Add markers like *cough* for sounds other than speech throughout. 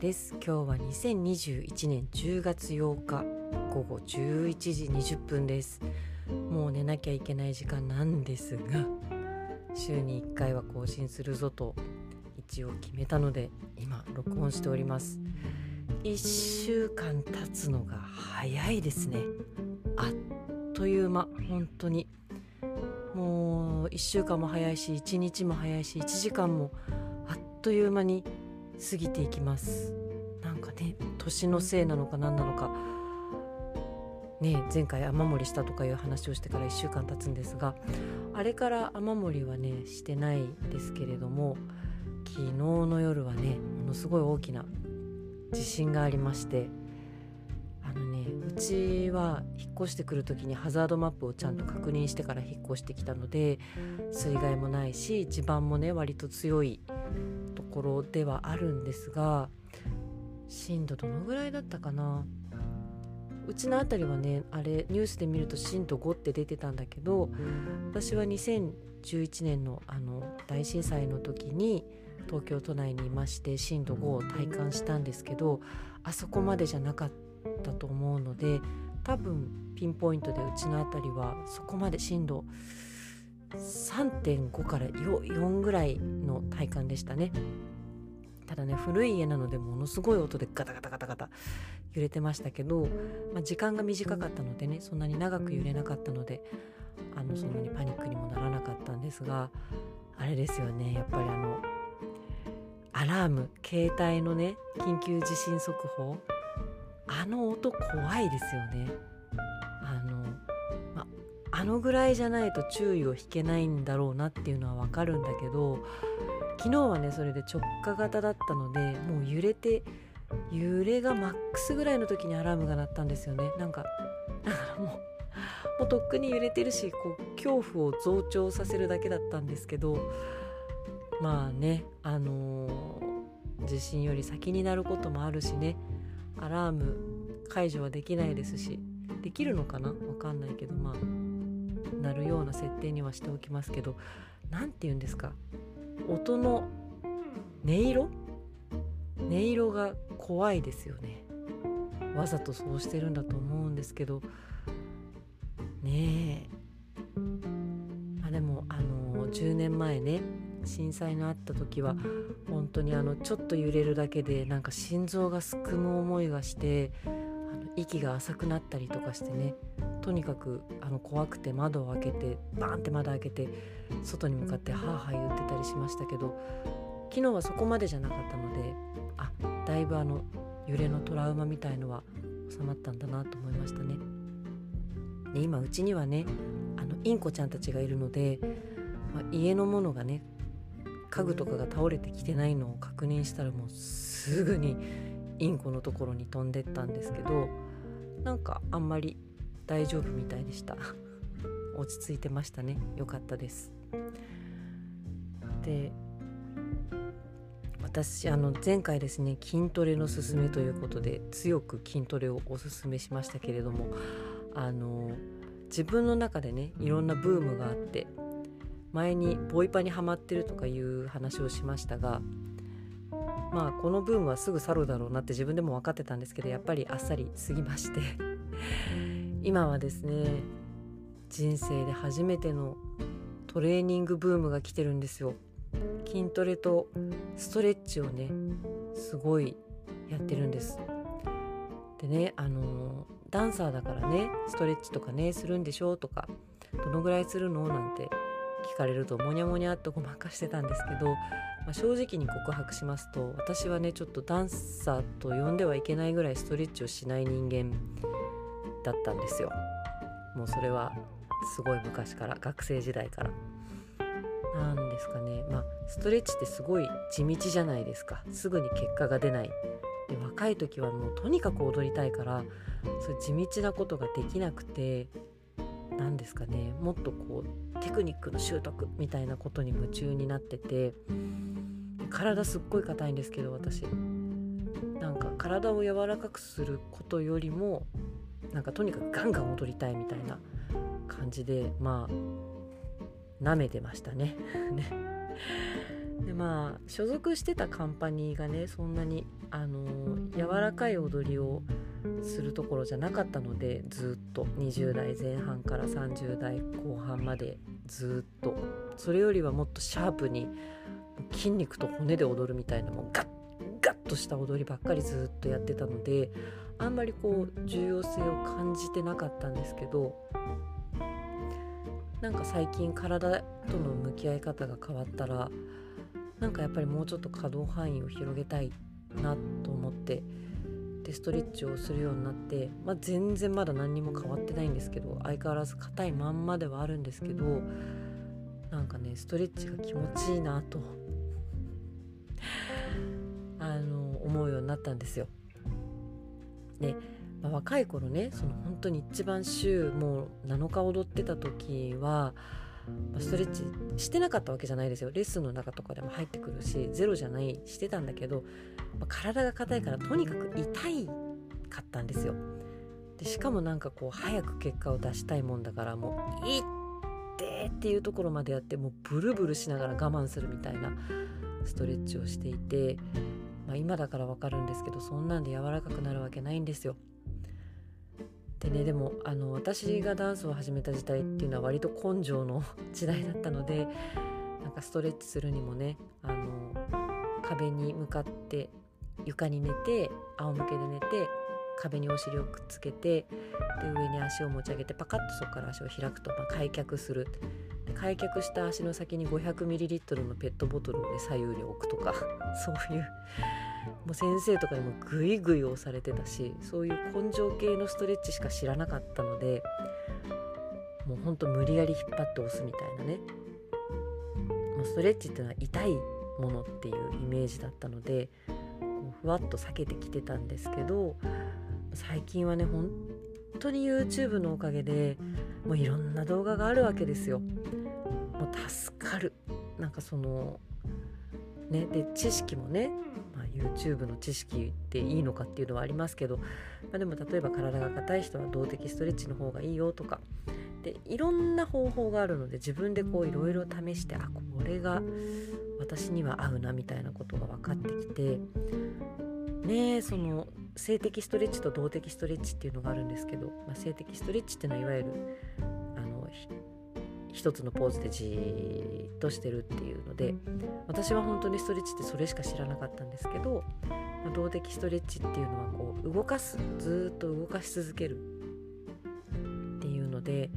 です。今日は2021年10月8日午後11時20分です。もう寝なきゃいけない時間なんですが週に1回は更新するぞと一応決めたので今録音しております。1週間経つのが早いですね。あっという間本当に。もう1週間も早いし1日も早いし1時間もあっという間に過ぎていきます。なんかね年のせいなのか何なのか。ね前回雨漏りしたとかいう話をしてから1週間経つんですがあれから雨漏りはねしてないですけれども昨日の夜はねものすごい大きな地震がありましてあのねうちは引っ越してくる時にハザードマップをちゃんと確認してから引っ越してきたので水害もないし地盤もね割と強いところではあるんですが震度どのぐらいだったかな？うちの辺りはねあれニュースで見ると震度5って出てたんだけど私は2011年のあの大震災の時に東京都内にいまして震度5を体感したんですけどあそこまでじゃなかったと思うので多分ピンポイントでうちの辺りはそこまで震度3.5から4ぐらいの体感でしたね。ただね古い家なのでものすごい音でガタガタガタガタ揺れてましたけど、まあ、時間が短かったのでねそんなに長く揺れなかったのであのそんなにパニックにもならなかったんですがあれですよねやっぱりあのアラーム携帯のね緊急地震速報。あの音怖いですよね。あのぐらいじゃないと注意を引けないんだろうなっていうのはわかるんだけど昨日はねそれで直下型だったのでもう揺れて揺れがマックスぐらいの時にアラームが鳴ったんですよね。なんかだからもうもうとっくに揺れてるしこう恐怖を増長させるだけだったんですけどまあねあのー、地震より先になることもあるしねアラーム解除はできないですしできるのかな？わかんないけどまあなるような設定にはしておきますけど何て言うんですか？音の音色？音色が怖いですよね。わざとそうしてるんだと思うんですけど。ねえ。あでもあの10年前ね震災のあった時は本当にあのちょっと揺れるだけでなんか心臓がすくむ思いがしてあの息が浅くなったりとかしてねとにかくあの怖くて窓を開けてバーンって窓開けて外に向かってハーハー言ってたりしましたけど昨日はそこまでじゃなかったのであだいぶあの揺れのトラウマみたいのは収まったんだなと思いましたね。で今うちにはねあのインコちゃんたちがいるので、まあ、家のものがね家具とかが倒れてきてないのを確認したらもうすぐにインコのところに飛んでったんですけどなんかあんまり大丈夫みたいでした。落ち着いてましたね。よかったです。で私あの前回ですね筋トレのすすめということで強く筋トレをおすすめしましたけれどもあの自分の中でねいろんなブームがあって前にボイパにはまってるとかいう話をしましたがまあこのブームはすぐ去るだろうなって自分でも分かってたんですけどやっぱりあっさり過ぎまして。今はですね人生で初めてのトレーニングブームが来てるんですよ。筋トレとストレッチをねすごいやってるんです。でねあのダンサーだからねストレッチとかねするんでしょうとかどのぐらいするのなんて聞かれるとモニャモニャっとごまかしてたんですけど、まあ、正直に告白しますと私はねちょっとダンサーと呼んではいけないぐらいストレッチをしない人間だったんですよ。もうそれはすごい昔から学生時代から。なんですかね。まあストレッチってすごい地道じゃないですか。すぐに結果が出ない。で若い時はもうとにかく踊りたいからそう地道なことができなくて何ですかね。もっとこうテクニックの習得みたいなことに夢中になってて体すっごい硬いんですけど私。なんか体を柔らかくすることよりもなんかとにかくガンガン踊りたいみたいな感じでまあ舐めてましたね。*laughs* でまあ所属してたカンパニーがねそんなにあの柔らかい踊りをするところじゃなかったのでずっと。20代前半から30代後半までずっと。それよりはもっとシャープに筋肉と骨で踊るみたいなもうガッガッとした踊りばっかりずっとやってたのであんまりこう重要性を感じてなかったんですけどなんか最近体との向き合い方が変わったらなんかやっぱりもうちょっと可動範囲を広げたいなと思ってでストレッチをするようになって、まあ、全然まだ何にも変わってないんですけど相変わらず硬いまんまではあるんですけどなんかねストレッチが気持ちいいなとあの思うようになったんですよ。で、まあ、若い頃ねその本当に一番週もう7日踊ってた時はストレッチしてなかったわけじゃないですよ。レッスンの中とかでも入ってくるしゼロじゃないしてたんだけど、まあ、体が硬いからとにかく痛いかったんですよ。でしかもなんかこう早く結果を出したいもんだからもう「いって」っていうところまでやってもうブルブルしながら我慢するみたいなストレッチをしていて、まあ、今だからわかるんですけどそんなんで柔らかくなるわけないんですよ。でねでもあの私がダンスを始めた時代っていうのは割と根性の *laughs* 時代だったのでなんかストレッチするにもねあの壁に向かって床に寝て仰向けで寝て壁にお尻をくっつけてで上に足を持ち上げてパカッとそこから足を開くと、まあ、開脚する。開脚した足の先に 500ml のペットボトルを、ね、左右に置くとか *laughs* そういう。もう先生とかにもグイグイ押されてたしそういう根性系のストレッチしか知らなかったのでもうほんと無理やり引っ張って押すみたいなね。もうストレッチっていうのは痛いものっていうイメージだったのでふわっと避けてきてたんですけど最近はね本当に YouTube のおかげでもういろんな動画があるわけですよ。もう助かるなんかそのねで知識もね、まあ、YouTube の知識でいいのかっていうのはありますけど、まあ、でも例えば体が硬い人は動的ストレッチの方がいいよとかでいろんな方法があるので自分でこういろいろ試してあこれが私には合うなみたいなことが分かってきてねその性的ストレッチと動的ストレッチっていうのがあるんですけど、まあ、性的ストレッチっていうのはいわゆるあの一つのポーズでじーっとしてるっていうので私は本当にストレッチってそれしか知らなかったんですけど、まあ、動的ストレッチっていうのはこう動かすずっと動かし続けるっていうので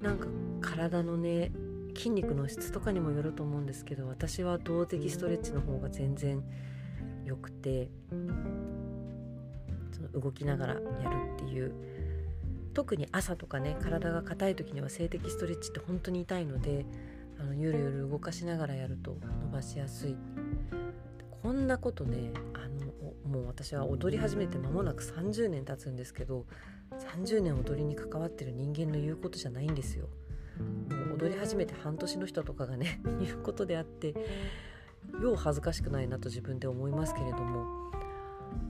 なんか体のね筋肉の質とかにもよると思うんですけど私は動的ストレッチの方が全然良くてその動きながらやるっていう特に朝とかね体が硬い時には静的ストレッチって本当に痛いのであのゆるゆる動かしながらやると伸ばしやすいこんなことねあのもう私は踊り始めて間もなく30年経つんですけど30年踊りに関わってる人間の言うことじゃないんですよ。もう踊り始めて半年の人とかがね *laughs* 言うことであってよう恥ずかしくないなと自分で思いますけれども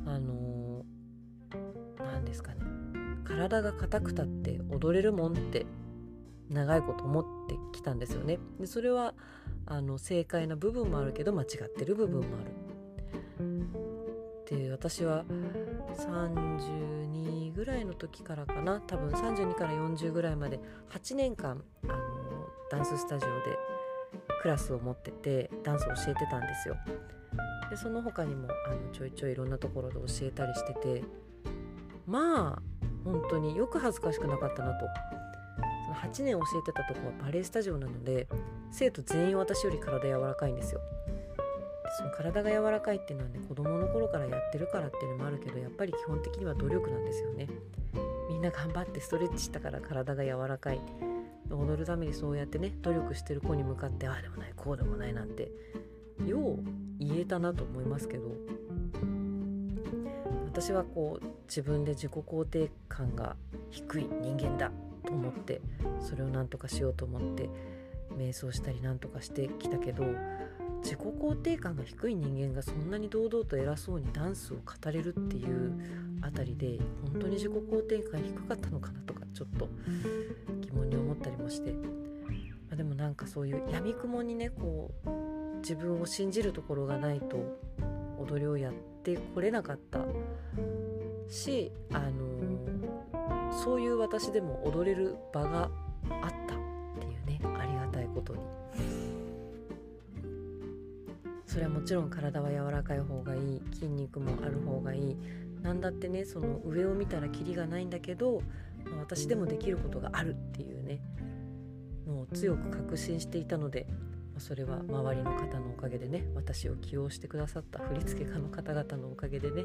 あの何ですかね体が硬くたって踊れるもんって長いこと思ってきたんですよね。でそれはあの正解な部分もあるけど間違ってる部分もある。で私は32ぐらいの時からかな多分32から40ぐらいまで8年間あのダンススタジオでクラスを持っててダンスを教えてたんですよ。でその他にもあのちょいちょいいろんなところで教えたりしててまあ本当によく恥ずかしくなかったなと。その8年教えてたとこはバレエスタジオなので生徒全員私より体柔らかいんですよ。その体が柔らかいっていうのはね子供の頃からやってるからっていうのもあるけどやっぱり基本的には努力なんですよね。みんな頑張ってストレッチしたから体が柔らかい踊るためにそうやってね努力してる子に向かってああでもないこうでもないなんてよう言えたなと思いますけど私はこう自分で自己肯定感が低い人間だと思ってそれを何とかしようと思って瞑想したり何とかしてきたけど自己肯定感が低い人間がそんなに堂々と偉そうにダンスを語れるっていうあたりで本当に自己肯定感低かったのかなとかちょっと疑問に思ったりもして、まあ、でもなんかそういうやみくもにねこう自分を信じるところがないと踊りをやってこれなかったしあのそういう私でも踊れる場があったっていうねありがたいことに。それはもちろん体は柔らかい方がいい筋肉もある方がいい。何だってねその上を見たらキリがないんだけど、私でもできることがあるっていうねのを強く確信していたので、それは周りの方のおかげでね私を起用してくださった振付家の方々のおかげでね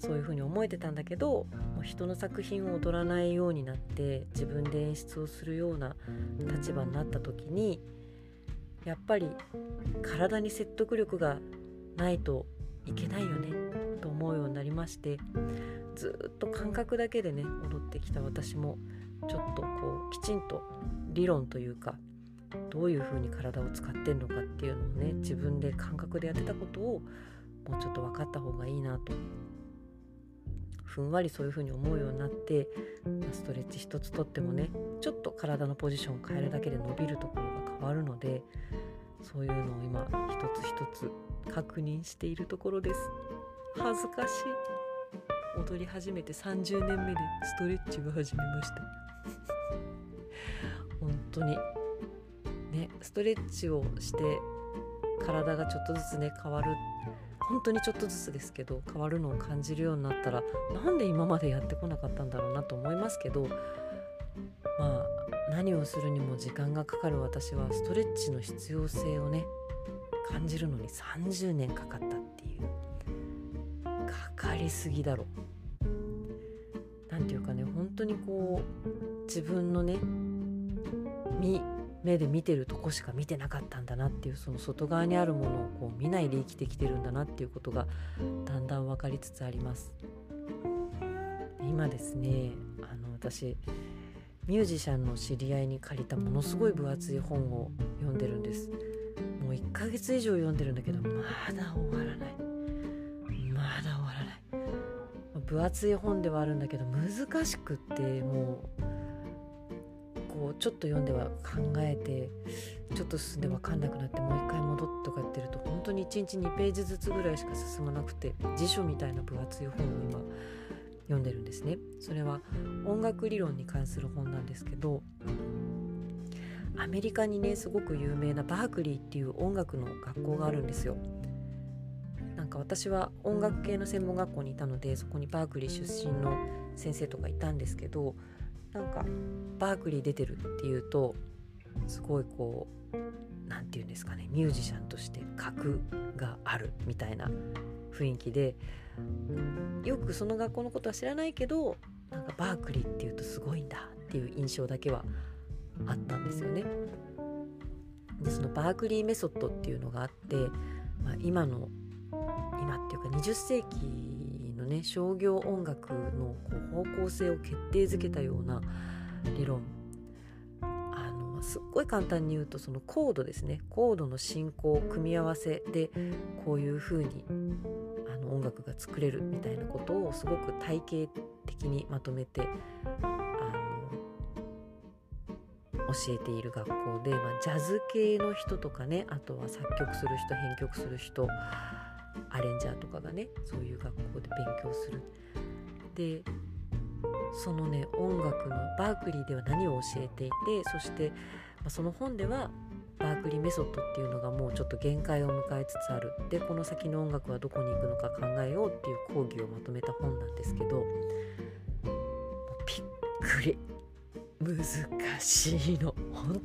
そういうふうに思えてたんだけど人の作品を踊らないようになって自分で演出をするような立場になった時にやっぱり体に説得力がないといけないよねと思うようになりましてずっと感覚だけでね踊ってきた私もちょっとこうきちんと理論というかどういうふうに体を使ってんのかっていうのをね自分で感覚でやってたことをもうちょっと分かった方がいいなと。ふんわりそういうふうに思うようになってストレッチ一つとってもねちょっと体のポジションを変えるだけで伸びるところが変わるのでそういうのを今一つ一つ確認しているところです。恥ずかしい。踊り始めて30年目でストレッチを始めました。本当に。ねストレッチをして体がちょっとずつね変わる。本当にちょっとずつですけど変わるのを感じるようになったらなんで今までやってこなかったんだろうなと思いますけどまあ何をするにも時間がかかる私はストレッチの必要性をね感じるのに30年かかったっていう。かかりすぎだろ。何て言うかね本当にこう自分のね目で見てるとこしか見てなかったんだなっていうその外側にあるものをこう見ないで生きてきてるんだなっていうことがだんだん分かりつつあります。今ですねあの私ミュージシャンの知り合いに借りたものすごい分厚い本を読んでるんです。もう1ヶ月以上読んでるんだけどまだ終わらない。まだ終わらない。分厚い本ではあるんだけど難しくってもうこうちょっと読んでは考えてちょっと進んで分かんなくなってもう一回戻ってとかやってると本当に1日2ページずつぐらいしか進まなくて辞書みたいな分厚い本を今読んでるんですね。それは音楽理論に関する本なんですけどアメリカにねすごく有名なバークリーっていう音楽の学校があるんですよ。なんか私は音楽系の専門学校にいたのでそこにバークリー出身の先生とかいたんですけどなんかバークリー出てるっていうとすごいこう何て言うんですかねミュージシャンとして格があるみたいな雰囲気でよくその学校のことは知らないけどなんかバークリーっていうとすごいんだっていう印象だけはあったんですよね。でそのバークリーメソッドっていうのがあって、まあ、今の今っていうか20世紀のね商業音楽のこう方向性を決定づけたような理論あのすっごい簡単に言うとそのコードですねコードの進行組み合わせでこういう風にあの音楽が作れるみたいなことをすごく体系的にまとめて教えている学校で、まあ、ジャズ系の人とかねあとは作曲する人編曲する人アレンジャーとかがねそういう学校で勉強する。でそのね音楽のバークリーでは何を教えていてそして、まあ、その本ではバークリーメソッドっていうのがもうちょっと限界を迎えつつあるでこの先の音楽はどこに行くのか考えようっていう講義をまとめた本なんですけどびっくり難しいの。本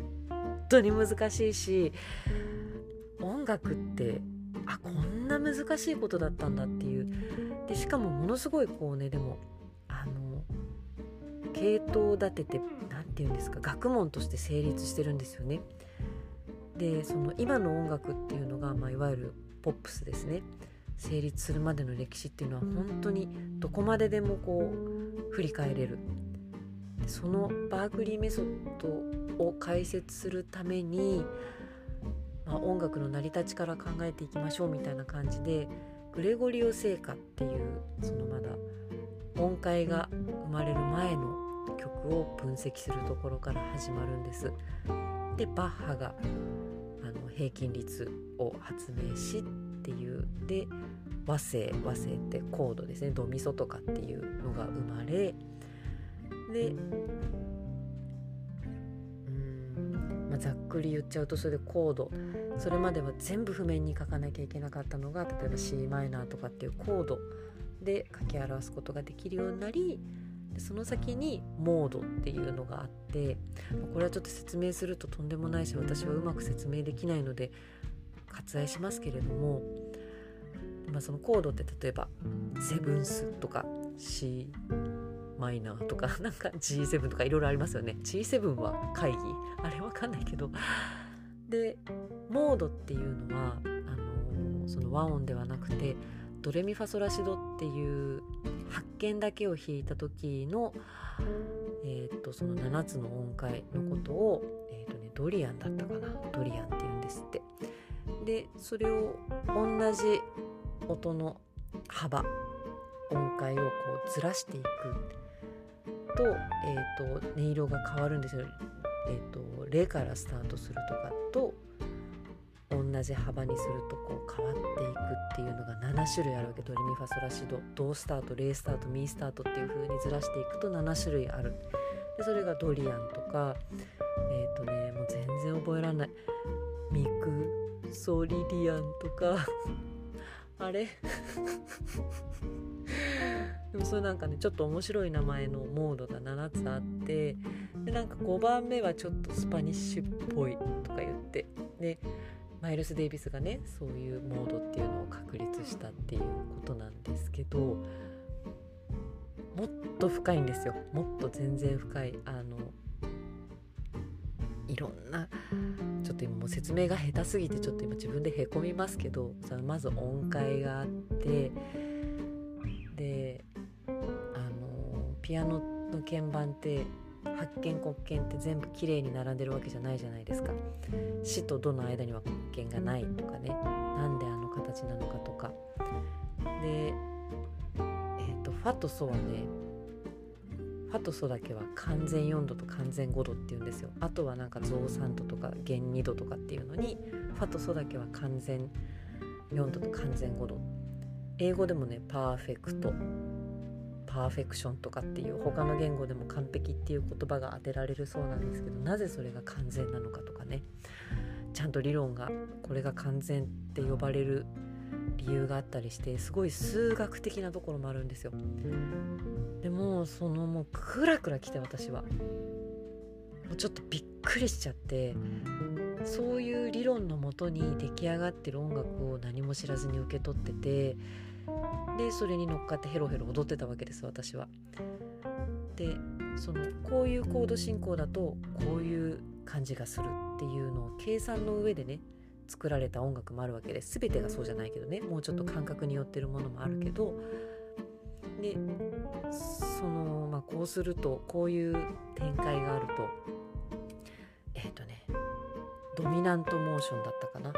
当に難しいし音楽ってあこんな難しいことだったんだっていう。でしかもものすごいこうねでもあの系統立てて何て言うんですか学問として成立してるんですよね。でその今の音楽っていうのが、まあ、いわゆるポップスですね。成立するまでの歴史っていうのは本当にどこまででもこう振り返れる。そのバークリーメソッドを解説するために、まあ、音楽の成り立ちから考えていきましょうみたいな感じでグレゴリオ聖歌っていうそのまだ音階が生まれる前の曲を分析するところから始まるんです。でバッハがあの平均率を発明しっていうで和声和声ってコードですねドミソとかっていうのが生まれでうん。まあ、ざっくり言っちゃうとそれでコード。それまでは全部譜面に書かなきゃいけなかったのが例えば c マイナーとかっていうコードで書き表すことができるようになりでその先にモードっていうのがあってこれはちょっと説明するととんでもないし私はうまく説明できないので割愛しますけれども、まあ、そのコードって例えばセブンスとか C マイナーとか *laughs* なんか G7 とかいろいろありますよね。G7 は会議。あれわかんないけど。でモードっていうのはあの、その和音ではなくてドレミファソラシドっていう発見だけを弾いた時の、えーと、その7つの音階のことを、えーとね、ドリアンだったかな。ドリアンって言うんですって。でそれを同じ音の幅音階をこうずらしていく。と,、えーと、音色が変わるんですよ。えーと、とレからスタートするとかと同じ幅にするとこう変わっていくっていうのが7種類あるわけ。ドレミファソラシドドスタートレースタートミースタートっていう風にずらしていくと7種類ある。でそれがドリアンとかえっ、ー、とねもう全然覚えられない。ミクソリディアンとか。あれ？でもそれなんかねちょっと面白い名前のモードが7つあってでなんか5番目はちょっとスパニッシュっぽいとか言ってでマイルス・デイビスがねそういうモードっていうのを確立したっていうことなんですけどもっと深いんですよ。もっと全然深いあのいろんなちょっと今もう説明が下手すぎてちょっと今自分でへこみますけどまず音階があってピアノの鍵盤って発見黒鍵って全部きれいに並んでるわけじゃないじゃないですか「死」と「ど」の間には黒鍵がないとかね。なんであの形なのかとか。でえっ、ー、と「ファ」と「ソ」はねファとソだけは完全4度と完全5度っていうんですよ。あとはなんか増3度とか減2度とかっていうのにファとソだけは完全4度と完全5度。英語でもねパーフェクト。パーフェクションとかっていう他の言語でも完璧っていう言葉が当てられるそうなんですけどなぜそれが完全なのかとかね。ちゃんと理論がこれが完全って呼ばれる理由があったりしてすごい数学的なところもあるんですよ。でもそのもうクラクラ来て私は。もうちょっとびっくりしちゃってそういう理論のもとに出来上がってる音楽を何も知らずに受け取っててでそれに乗っかってヘロヘロ踊ってたわけです私は。でそのこういうコード進行だとこういう感じがするっていうのを計算の上でね作られた音楽もあるわけです全てがそうじゃないけどねもうちょっと感覚によってるものもあるけどでそのまあこうするとこういう展開があるとえっ、ー、とねドミナントモーションだったかな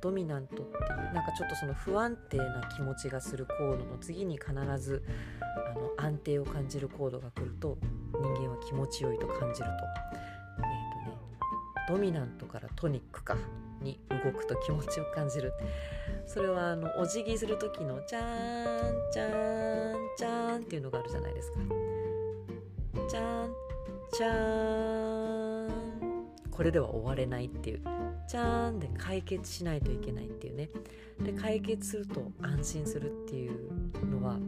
ドミナントっていうなんかちょっとその不安定な気持ちがするコードの次に必ずあの安定を感じるコードが来ると人間は気持ちよいと感じると,、えーとね、ドミナントからトニックかに動くと気持ちよく感じる。それはあのお辞儀する時の「チャーンチャーンチャーン」っていうのがあるじゃないですか。チャーンチャーン。これでは終われないっていう。ちゃーんで解決しないといけないっていうねで解決すると安心するっていうのは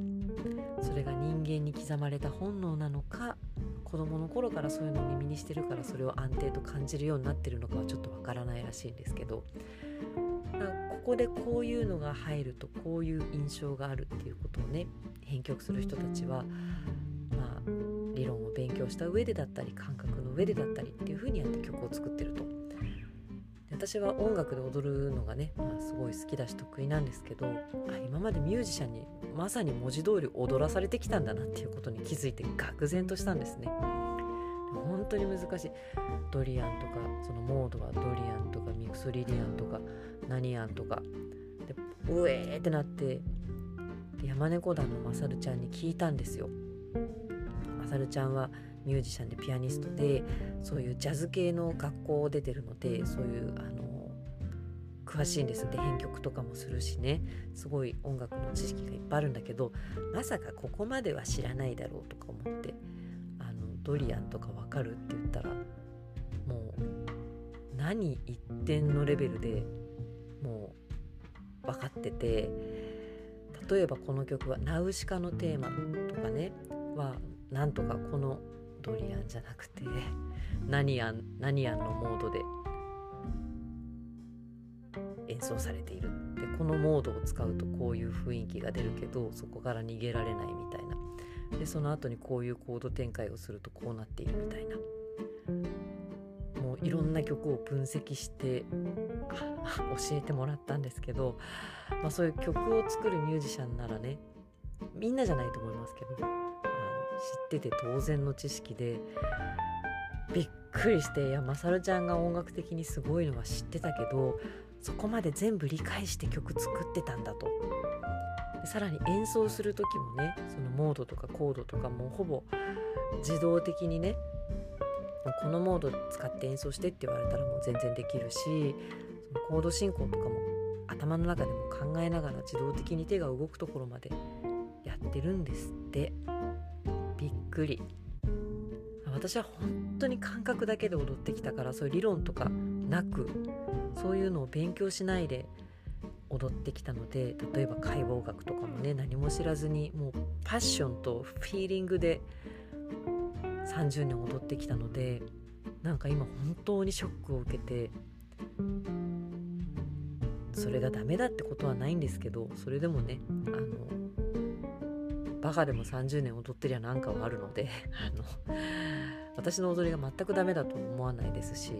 それが人間に刻まれた本能なのか子供の頃からそういうのを耳にしてるからそれを安定と感じるようになってるのかはちょっとわからないらしいんですけどここでこういうのが入るとこういう印象があるっていうことをね編曲する人たちはまあ理論を勉強した上でだったり感覚の上でだったりっていう風にやって曲を作ってる。私は音楽で踊るのがね、まあ、すごい好きだし得意なんですけどあ今までミュージシャンにまさに文字通り踊らされてきたんだなっていうことに気づいて愕然としたんですね。本当に難しいドリアンとかそのモードはドリアンとかミクソリリアンとかナニアンとかでうえーってなって山猫団のまさるちゃんに聞いたんですよ。まさるちゃんはミュージシャンでピアニストでそういうジャズ系の学校を出てるのでそういうあの詳しいんですで編曲とかもするしね。すごい音楽の知識がいっぱいあるんだけどまさかここまでは知らないだろうとか思ってあのドリアンとかわかるって言ったらもう何一点のレベルでもう分かってて例えばこの曲は「ナウシカのテーマ」とかねはなんとかこのドリアンじゃなくて何やん何やんのモードで演奏されている。でこのモードを使うとこういう雰囲気が出るけどそこから逃げられないみたいな。でその後にこういうコード展開をするとこうなっているみたいな。もういろんな曲を分析して *laughs* 教えてもらったんですけど、まあ、そういう曲を作るミュージシャンならねみんなじゃないと思いますけど知ってて当然の知識でびっくりしていやまさるちゃんが音楽的にすごいのは知ってたけどそこまで全部理解して曲作ってたんだと。でさらに演奏する時もねそのモードとかコードとかもほぼ自動的にねこのモード使って演奏してって言われたらもう全然できるしそのコード進行とかも頭の中でも考えながら自動的に手が動くところまでやってるんです。ってくり。私は本当に感覚だけで踊ってきたからそういう理論とかなくそういうのを勉強しないで踊ってきたので例えば解剖学とかもね何も知らずにもうパッションとフィーリングで30年踊ってきたのでなんか今本当にショックを受けてそれがダメだってことはないんですけどそれでもねあのバカでも30年踊ってりゃなんかはあるのであの私の踊りが全くダメだと思わないですし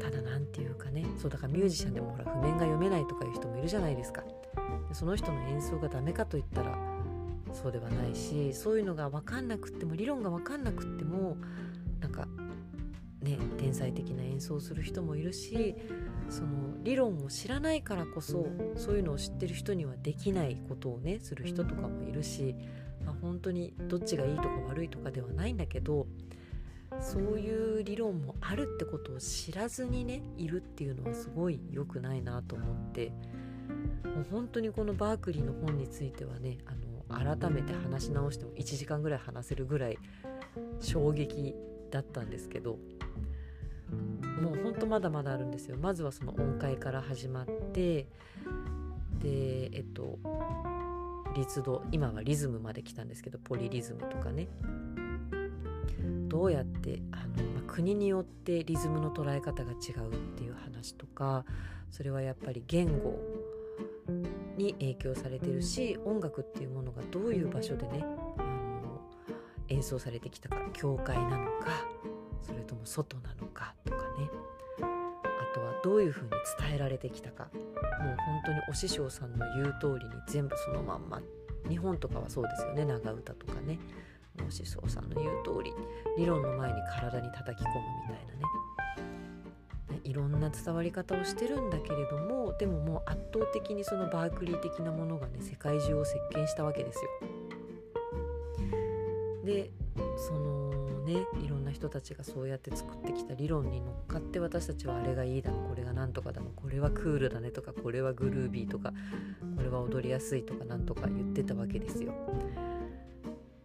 ただ何て言うかねそうだからミュージシャンでもほら譜面が読めないとかいう人もいるじゃないですか。その人の演奏がダメかといったらそうではないしそういうのが分かんなくっても理論が分かんなくってもなんかね天才的な演奏をする人もいるしその理論を知らないからこそそういうのを知ってる人にはできないことをねする人とかもいるし、まあ、本当にどっちがいいとか悪いとかではないんだけどそういう理論もあるってことを知らずにねいるっていうのはすごい良くないなと思ってもう本当にこのバークリーの本についてはねあの改めて話し直しても1時間ぐらい話せるぐらい衝撃だったんですけどもうほんとまだまだあるんですよ。まずはその音階から始まってでえっと立度今はリズムまで来たんですけどポリリズムとかね。どうやってあの、まあ、国によってリズムの捉え方が違うっていう話とかそれはやっぱり言語に影響されてるし音楽っていうものがどういう場所でねあの演奏されてきたか教会なのかそれとも外なのかとかね。あとはどういうふうに伝えられてきたか。もう本当にお師匠さんの言う通りに全部そのまんま。日本とかはそうですよね。長唄とかね。お師匠さんの言う通り。理論の前に体に叩き込むみたいなねいろんな伝わり方をしてるんだけれどもでももう圧倒的にそのバークリー的なものがね世界中を席巻したわけですよ。でそのねいろんな人たちがそうやって作ってきた理論に乗っかって私たちはあれがいいだのこれがなんとかだのこれはクールだねとかこれはグルービーとかこれは踊りやすいとかなんとか言ってたわけですよ。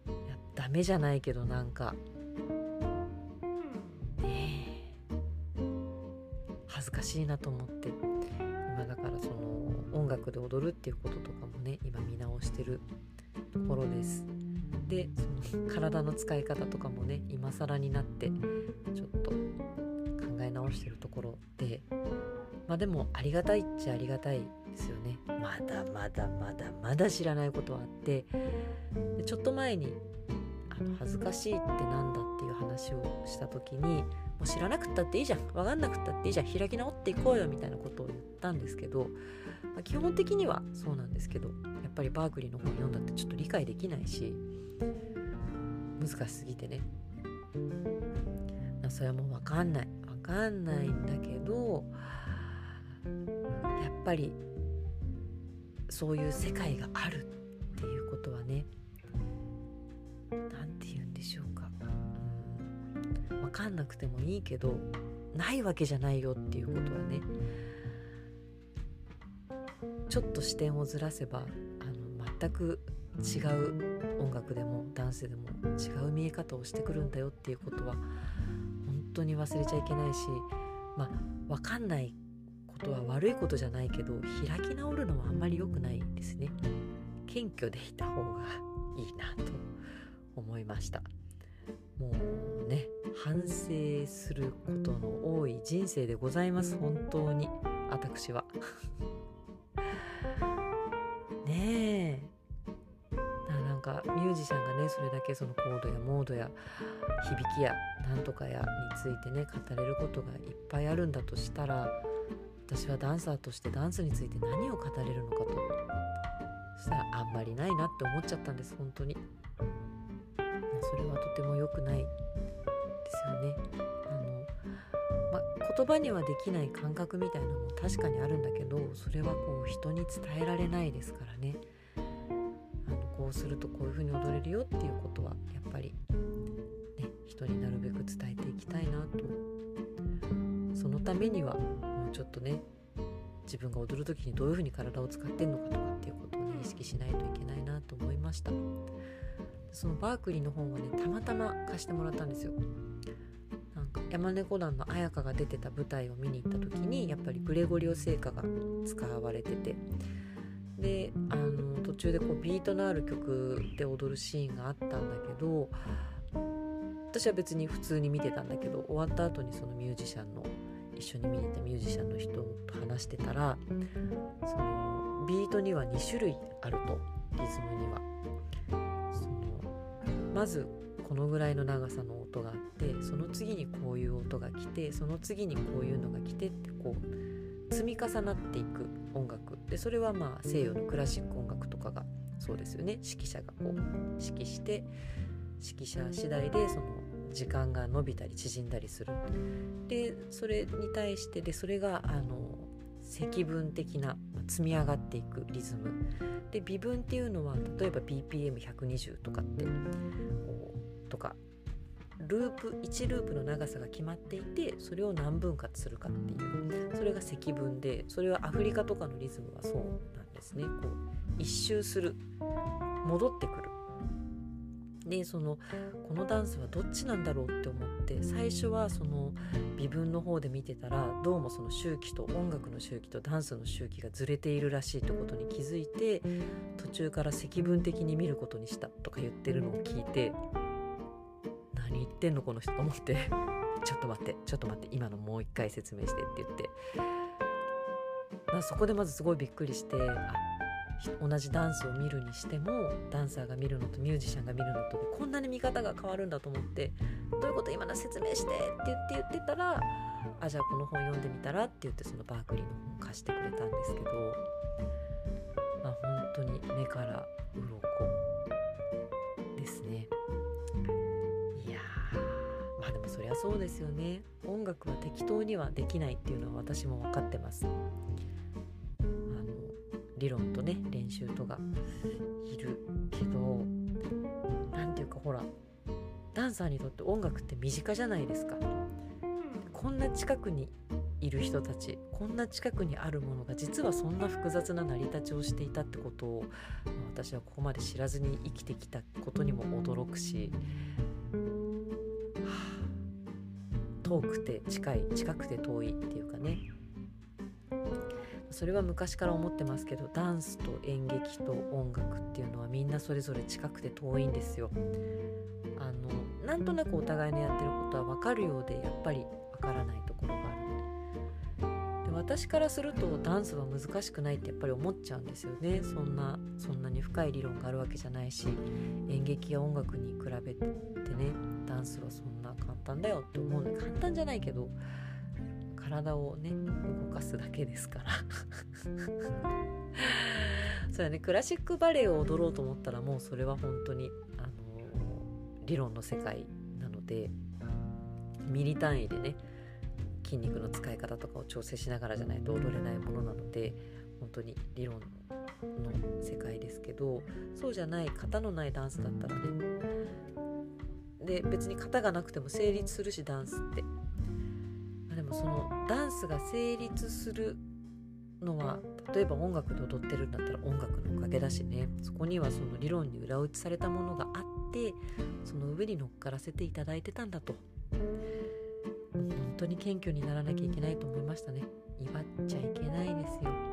いやダメじゃないけどなんかねえ恥ずかしいなと思って今だからその音楽で踊るっていうこととかもね今見直してるところです。でその体の使い方とかもね今更になってちょっと考え直してるところでまあでもありがたいっちゃありがたいですよね。まだまだまだまだ知らないことはあってでちょっと前にあの恥ずかしいってなんだっていう話をした時にもう知らなくったっていいじゃん分かんなくったっていいじゃん開き直っていこうよみたいなことを言ったんですけど、まあ、基本的にはそうなんですけどやっぱりバークリーの本読んだってちょっと理解できないし難しすぎてね。それはもう分かんない。分かんないんだけどやっぱりそういう世界があるっていうことはね何て言うんでしょうか、うん、分かんなくてもいいけどないわけじゃないよっていうことはねちょっと視点をずらせばあの全く違う音楽でもダンスでも違う見え方をしてくるんだよっていうことは本当に忘れちゃいけないしまあ分かんないことは悪いことじゃないけど開き直るのはあんまり良くないですね。謙虚でいた方がいいなと思いました。もうね反省することの多い人生でございます本当に。私は。ねえ。なんかミュージシャンがねそれだけそのコードやモードや響きやなんとかやについてね語れることがいっぱいあるんだとしたら私はダンサーとしてダンスについて何を語れるのかとそしたらあんまりないなって思っちゃったんです本当に。それはとても良くないですよね、言葉にはできない感覚みたいなのも確かにあるんだけどそれはこう人に伝えられないですからね。あのこうするとこういう風に踊れるよっていうことはやっぱり、ね、人になるべく伝えていきたいなと。そのためにはもうちょっとね自分が踊る時にどういう風に体を使ってんのかとかっていうことをね意識しないといけないなと思いました。そのバークリーの本はねたまたま貸してもらったんですよ。山猫団の綾香が出てた舞台を見に行った時にやっぱりグレゴリオ聖歌が使われててであの途中でこうビートのある曲で踊るシーンがあったんだけど私は別に普通に見てたんだけど終わった後にそのミュージシャンの一緒に見に行ったミュージシャンの人と話してたらそのビートには2種類あるとリズムには。そのまずこのぐらいの長さの音があってその次にこういう音が来てその次にこういうのが来てってこう積み重なっていく音楽。でそれはまあ西洋のクラシック音楽とかがそうですよね。指揮者がこう指揮して指揮者次第でその時間が伸びたり縮んだりする。でそれに対してでそれがあの積分的な積み上がっていくリズム。で微分っていうのは例えば BPM120 とかってことかループ1ループの長さが決まっていてそれを何分割するかっていうそれが積分でそれはアフリカとかのリズムはそうなんですね。こう一周する戻ってくる。でそのこのダンスはどっちなんだろうって思って最初はその微分の方で見てたらどうもその周期と音楽の周期とダンスの周期がずれているらしいってことに気づいて途中から積分的に見ることにしたとか言ってるのを聞いて言ってんのこの人と思って。*laughs* ちょっと待ってちょっと待って今のもう一回説明してって言って。そこでまずすごいびっくりしてあ同じダンスを見るにしてもダンサーが見るのとミュージシャンが見るのとこんなに見方が変わるんだと思って。どういうこと？今の説明してって言って言ってたらあじゃあこの本読んでみたら？って言ってそのバークリーの本貸してくれたんですけど。まあ本当に目から鱗。りゃそうですよね。音楽は適当にはできないっていうのは私も分かってます。あの理論とね練習とがいるけど何ていうかほらダンサーにとって音楽って身近じゃないですか。こんな近くにいる人たちこんな近くにあるものが実はそんな複雑な成り立ちをしていたってことを私はここまで知らずに生きてきたことにも驚くし、遠くて近い近くて遠いっていうかねそれは昔から思ってますけどダンスと演劇と音楽っていうのはみんなそれぞれ近くて遠いんですよ。あのなんとなくお互いのやってることは分かるようでやっぱり分からないところがある。で私からするとダンスは難しくないってやっぱり思っちゃうんですよねそんなそんなに深い理論があるわけじゃないし演劇や音楽に比べてねダンスはそんな単だよって思うの。簡単じゃないけど体をね動かすだけですから。*laughs* そうだね。クラシックバレエを踊ろうと思ったらもうそれは本当にあの理論の世界なのでミリ単位でね筋肉の使い方とかを調整しながらじゃないと踊れないものなので本当に理論の世界ですけどそうじゃない型のないダンスだったらねで別に型がなくても成立するしダンスって。までもそのダンスが成立するのは例えば音楽で踊ってるんだったら音楽のおかげだしね。そこにはその理論に裏打ちされたものがあってその上に乗っからせていただいてたんだと。本当に謙虚にならなきゃいけないと思いましたね。祝っちゃいけないですよ。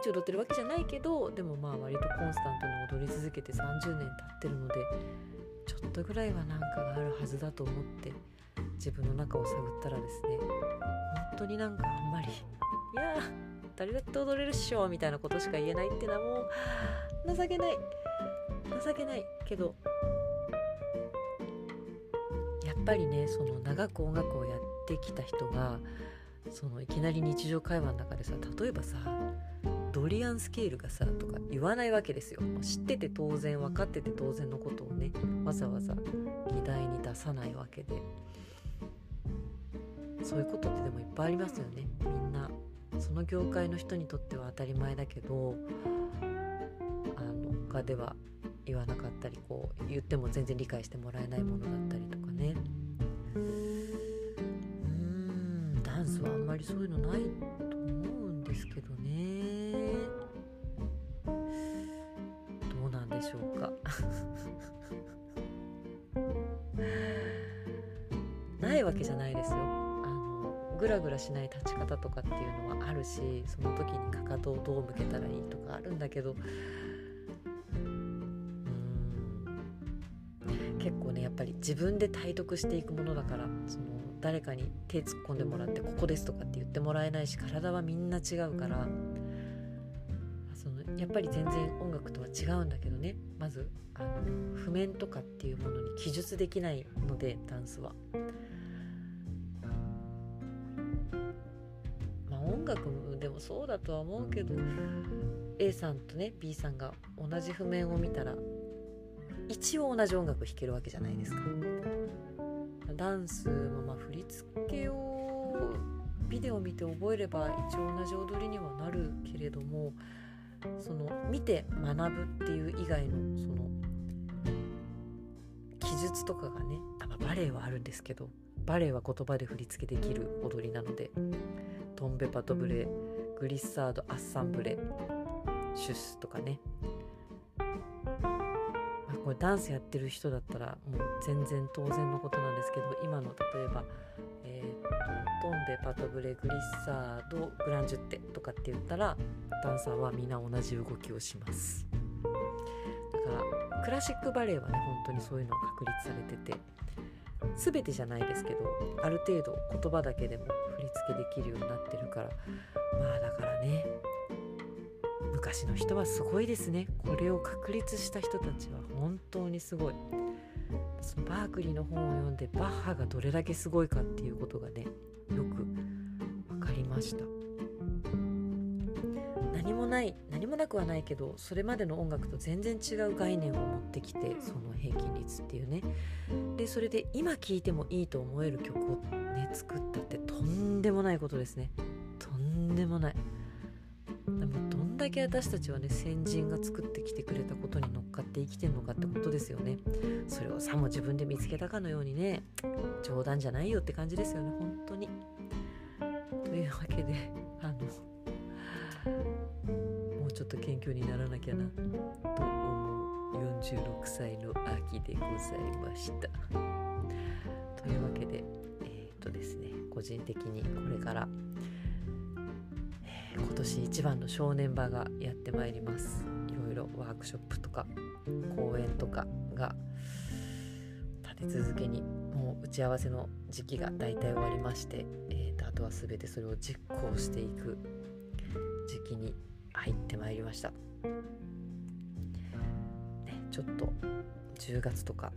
毎日踊ってるわけじゃないけどでもまあ割とコンスタントに踊り続けて30年経ってるのでちょっとぐらいは何かがあるはずだと思って自分の中を探ったらですね本当になんかあんまりいや誰だって踊れるっしょみたいなことしか言えないっていうのはもう情けない。情けない。けどやっぱりねその長く音楽をやってきた人がそのいきなり日常会話の中でさ例えばさドリアンスケールがさとか言わないわけですよ。知ってて当然分かってて当然のことをねわざわざ議題に出さないわけで。そういうことってでもいっぱいありますよね。みんなその業界の人にとっては当たり前だけどあの他では言わなかったりこう言っても全然理解してもらえないものだったりとかね。うんダンスはあんまりそういうのないと思うんですけどね。グラグラしない立ち方とかっていうのはあるしその時にかかとをどう向けたらいいとかあるんだけど。結構ねやっぱり自分で体得していくものだからその誰かに手突っ込んでもらってここですとかって言ってもらえないし体はみんな違うからそのやっぱり全然音楽とは違うんだけどね。まずあの譜面とかっていうものに記述できないのでダンスは。まあ音楽でもそうだとは思うけど A さんとね B さんが同じ譜面を見たら一応同じ音楽弾けるわけじゃないですか。ダンスもまあ振り付けをビデオ見て覚えれば一応同じ踊りにはなるけれどもその見て学ぶっていう以外のその記述とかがね、あ、バレエはあるんですけどバレエは言葉で振り付けできる踊りなのでトンベパトブレグリッサードアッサンブレシュスとかね。まあこれダンスやってる人だったらもう全然当然のことなんですけど今の例えば、えー、とトンベパトブレグリッサードグランジュッテとかって言ったらダンサーはみんな同じ動きをします。だからクラシックバレエはね本当にそういうのが確立されてて全てじゃないですけどある程度言葉だけでも振り付けできるようになってるからまあだからね昔の人はすごいですね。これを確立した人たちは本当にすごい。そのバークリーの本を読んでバッハがどれだけすごいかっていうことがねよく分かりました。何もないなくはないけどそれまでの音楽と全然違う概念を持ってきてその平均率っていうね。でそれで今聴いてもいいと思える曲をね作ったってとんでもないことですね。とんでもない。でもどんだけ私たちはね先人が作ってきてくれたことに乗っかって生きてんのかってことですよね。それをさも自分で見つけたかのようにね冗談じゃないよって感じですよね本当に。というわけでと謙虚にならなきゃなと思う46歳の秋でございました。というわけでえー、っとですね個人的にこれから今年一番の正念場がやってまいります。いろいろワークショップとか講演とかが立て続けにもう打ち合わせの時期が大体終わりまして、えー、とあとは全てそれを実行していく時期に入ってまいりました、ね、ちょっと10月とか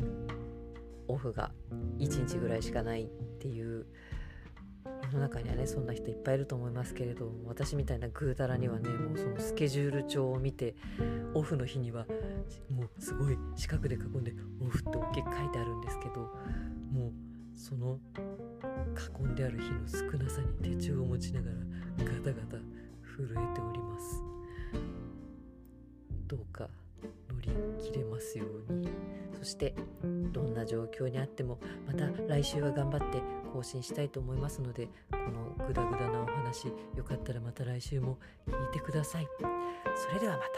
オフが1日ぐらいしかないっていう世の中にはねそんな人いっぱいいると思いますけれど私みたいなぐうたらにはねもうそのスケジュール帳を見てオフの日にはもうすごい四角で囲んでオフって大きく書いてあるんですけどもうその囲んである日の少なさに手帳を持ちながらガタガタ震えております。どうか乗り切れますように。そしてどんな状況にあってもまた来週は頑張って更新したいと思いますのでこのグダグダなお話よかったらまた来週も聞いてください。それではまた。